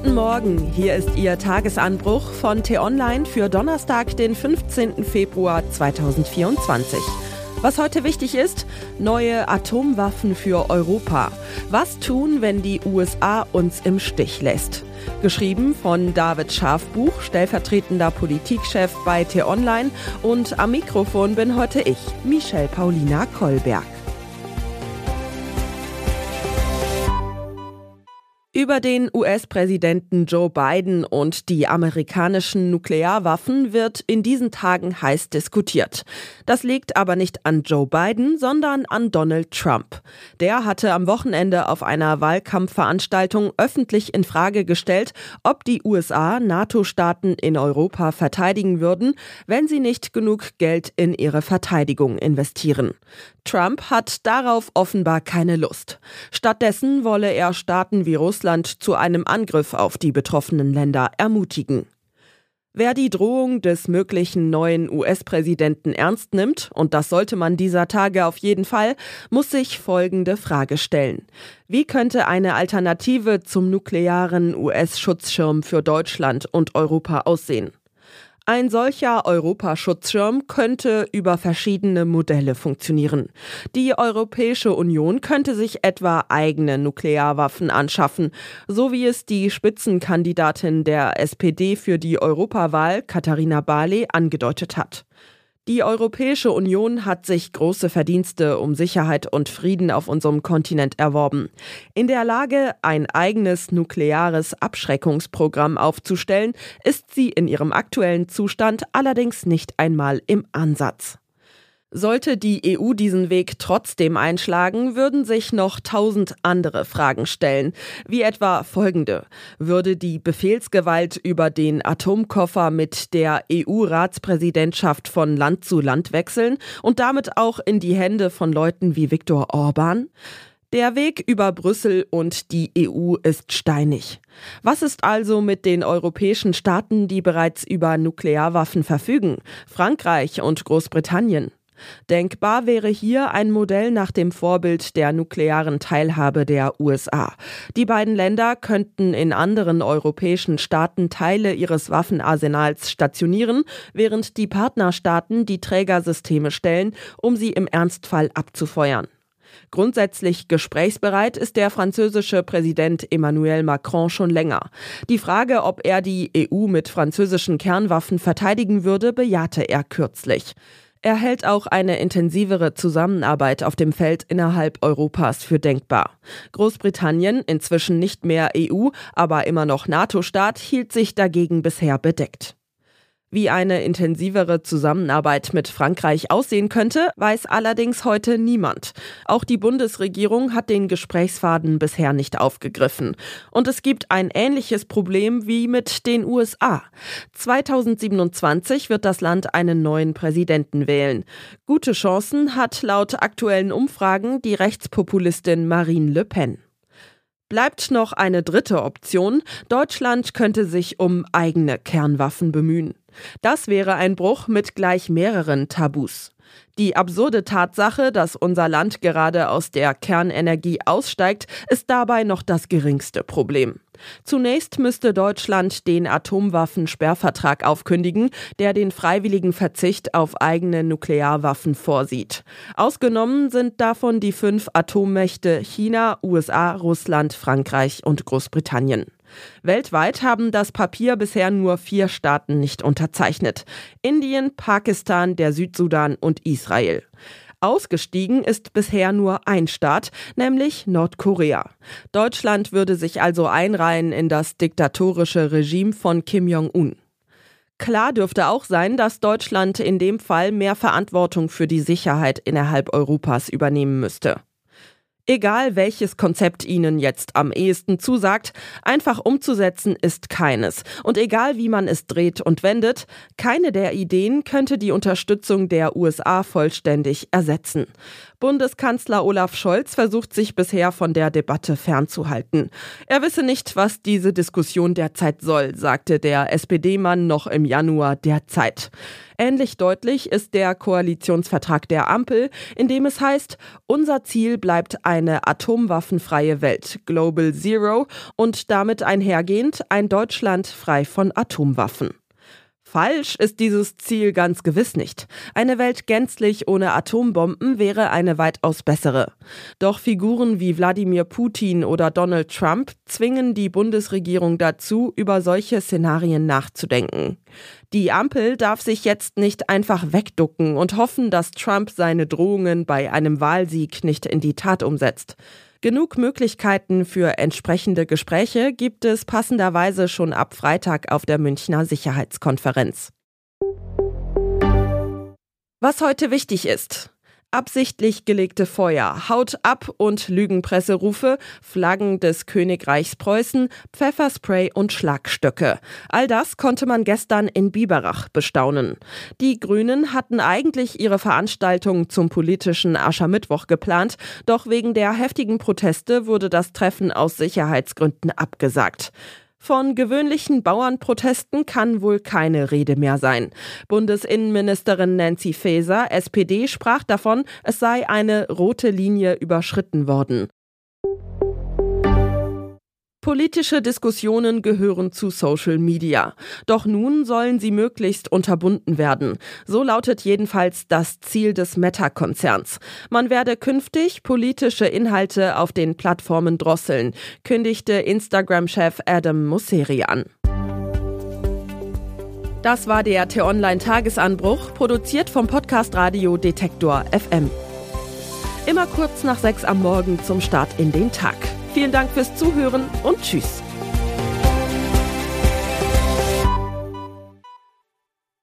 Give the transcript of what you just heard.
Guten Morgen, hier ist Ihr Tagesanbruch von T-Online für Donnerstag, den 15. Februar 2024. Was heute wichtig ist, neue Atomwaffen für Europa. Was tun, wenn die USA uns im Stich lässt? Geschrieben von David Schafbuch, stellvertretender Politikchef bei T-Online und am Mikrofon bin heute ich, Michelle Paulina Kolberg. Über den US-Präsidenten Joe Biden und die amerikanischen Nuklearwaffen wird in diesen Tagen heiß diskutiert. Das liegt aber nicht an Joe Biden, sondern an Donald Trump. Der hatte am Wochenende auf einer Wahlkampfveranstaltung öffentlich in Frage gestellt, ob die USA NATO-Staaten in Europa verteidigen würden, wenn sie nicht genug Geld in ihre Verteidigung investieren. Trump hat darauf offenbar keine Lust. Stattdessen wolle er Staaten wie Russland zu einem Angriff auf die betroffenen Länder ermutigen. Wer die Drohung des möglichen neuen US-Präsidenten ernst nimmt, und das sollte man dieser Tage auf jeden Fall, muss sich folgende Frage stellen. Wie könnte eine Alternative zum nuklearen US-Schutzschirm für Deutschland und Europa aussehen? Ein solcher Europaschutzschirm könnte über verschiedene Modelle funktionieren. Die Europäische Union könnte sich etwa eigene Nuklearwaffen anschaffen, so wie es die Spitzenkandidatin der SPD für die Europawahl, Katharina Barley, angedeutet hat. Die Europäische Union hat sich große Verdienste um Sicherheit und Frieden auf unserem Kontinent erworben. In der Lage, ein eigenes nukleares Abschreckungsprogramm aufzustellen, ist sie in ihrem aktuellen Zustand allerdings nicht einmal im Ansatz. Sollte die EU diesen Weg trotzdem einschlagen, würden sich noch tausend andere Fragen stellen, wie etwa folgende. Würde die Befehlsgewalt über den Atomkoffer mit der EU-Ratspräsidentschaft von Land zu Land wechseln und damit auch in die Hände von Leuten wie Viktor Orban? Der Weg über Brüssel und die EU ist steinig. Was ist also mit den europäischen Staaten, die bereits über Nuklearwaffen verfügen, Frankreich und Großbritannien? Denkbar wäre hier ein Modell nach dem Vorbild der nuklearen Teilhabe der USA. Die beiden Länder könnten in anderen europäischen Staaten Teile ihres Waffenarsenals stationieren, während die Partnerstaaten die Trägersysteme stellen, um sie im Ernstfall abzufeuern. Grundsätzlich gesprächsbereit ist der französische Präsident Emmanuel Macron schon länger. Die Frage, ob er die EU mit französischen Kernwaffen verteidigen würde, bejahte er kürzlich. Er hält auch eine intensivere Zusammenarbeit auf dem Feld innerhalb Europas für denkbar. Großbritannien, inzwischen nicht mehr EU, aber immer noch NATO-Staat, hielt sich dagegen bisher bedeckt. Wie eine intensivere Zusammenarbeit mit Frankreich aussehen könnte, weiß allerdings heute niemand. Auch die Bundesregierung hat den Gesprächsfaden bisher nicht aufgegriffen. Und es gibt ein ähnliches Problem wie mit den USA. 2027 wird das Land einen neuen Präsidenten wählen. Gute Chancen hat laut aktuellen Umfragen die Rechtspopulistin Marine Le Pen. Bleibt noch eine dritte Option. Deutschland könnte sich um eigene Kernwaffen bemühen. Das wäre ein Bruch mit gleich mehreren Tabus. Die absurde Tatsache, dass unser Land gerade aus der Kernenergie aussteigt, ist dabei noch das geringste Problem. Zunächst müsste Deutschland den Atomwaffensperrvertrag aufkündigen, der den freiwilligen Verzicht auf eigene Nuklearwaffen vorsieht. Ausgenommen sind davon die fünf Atommächte China, USA, Russland, Frankreich und Großbritannien. Weltweit haben das Papier bisher nur vier Staaten nicht unterzeichnet. Indien, Pakistan, der Südsudan und Israel. Ausgestiegen ist bisher nur ein Staat, nämlich Nordkorea. Deutschland würde sich also einreihen in das diktatorische Regime von Kim Jong-un. Klar dürfte auch sein, dass Deutschland in dem Fall mehr Verantwortung für die Sicherheit innerhalb Europas übernehmen müsste. Egal welches Konzept Ihnen jetzt am ehesten zusagt, einfach umzusetzen ist keines. Und egal wie man es dreht und wendet, keine der Ideen könnte die Unterstützung der USA vollständig ersetzen. Bundeskanzler Olaf Scholz versucht sich bisher von der Debatte fernzuhalten. Er wisse nicht, was diese Diskussion derzeit soll, sagte der SPD-Mann noch im Januar der Zeit. Ähnlich deutlich ist der Koalitionsvertrag der Ampel, in dem es heißt, unser Ziel bleibt eine atomwaffenfreie Welt, Global Zero, und damit einhergehend ein Deutschland frei von Atomwaffen. Falsch ist dieses Ziel ganz gewiss nicht. Eine Welt gänzlich ohne Atombomben wäre eine weitaus bessere. Doch Figuren wie Wladimir Putin oder Donald Trump zwingen die Bundesregierung dazu, über solche Szenarien nachzudenken. Die Ampel darf sich jetzt nicht einfach wegducken und hoffen, dass Trump seine Drohungen bei einem Wahlsieg nicht in die Tat umsetzt. Genug Möglichkeiten für entsprechende Gespräche gibt es passenderweise schon ab Freitag auf der Münchner Sicherheitskonferenz. Was heute wichtig ist. Absichtlich gelegte Feuer, Haut ab und Lügenpresserufe, Flaggen des Königreichs Preußen, Pfefferspray und Schlagstöcke. All das konnte man gestern in Biberach bestaunen. Die Grünen hatten eigentlich ihre Veranstaltung zum politischen Aschermittwoch geplant, doch wegen der heftigen Proteste wurde das Treffen aus Sicherheitsgründen abgesagt. Von gewöhnlichen Bauernprotesten kann wohl keine Rede mehr sein. Bundesinnenministerin Nancy Faeser, SPD, sprach davon, es sei eine rote Linie überschritten worden. Politische Diskussionen gehören zu Social Media. Doch nun sollen sie möglichst unterbunden werden. So lautet jedenfalls das Ziel des Meta-Konzerns. Man werde künftig politische Inhalte auf den Plattformen drosseln, kündigte Instagram-Chef Adam Mosseri an. Das war der T-Online-Tagesanbruch, produziert vom Podcast Radio Detektor FM. Immer kurz nach sechs am Morgen zum Start in den Tag. Vielen Dank fürs Zuhören und Tschüss.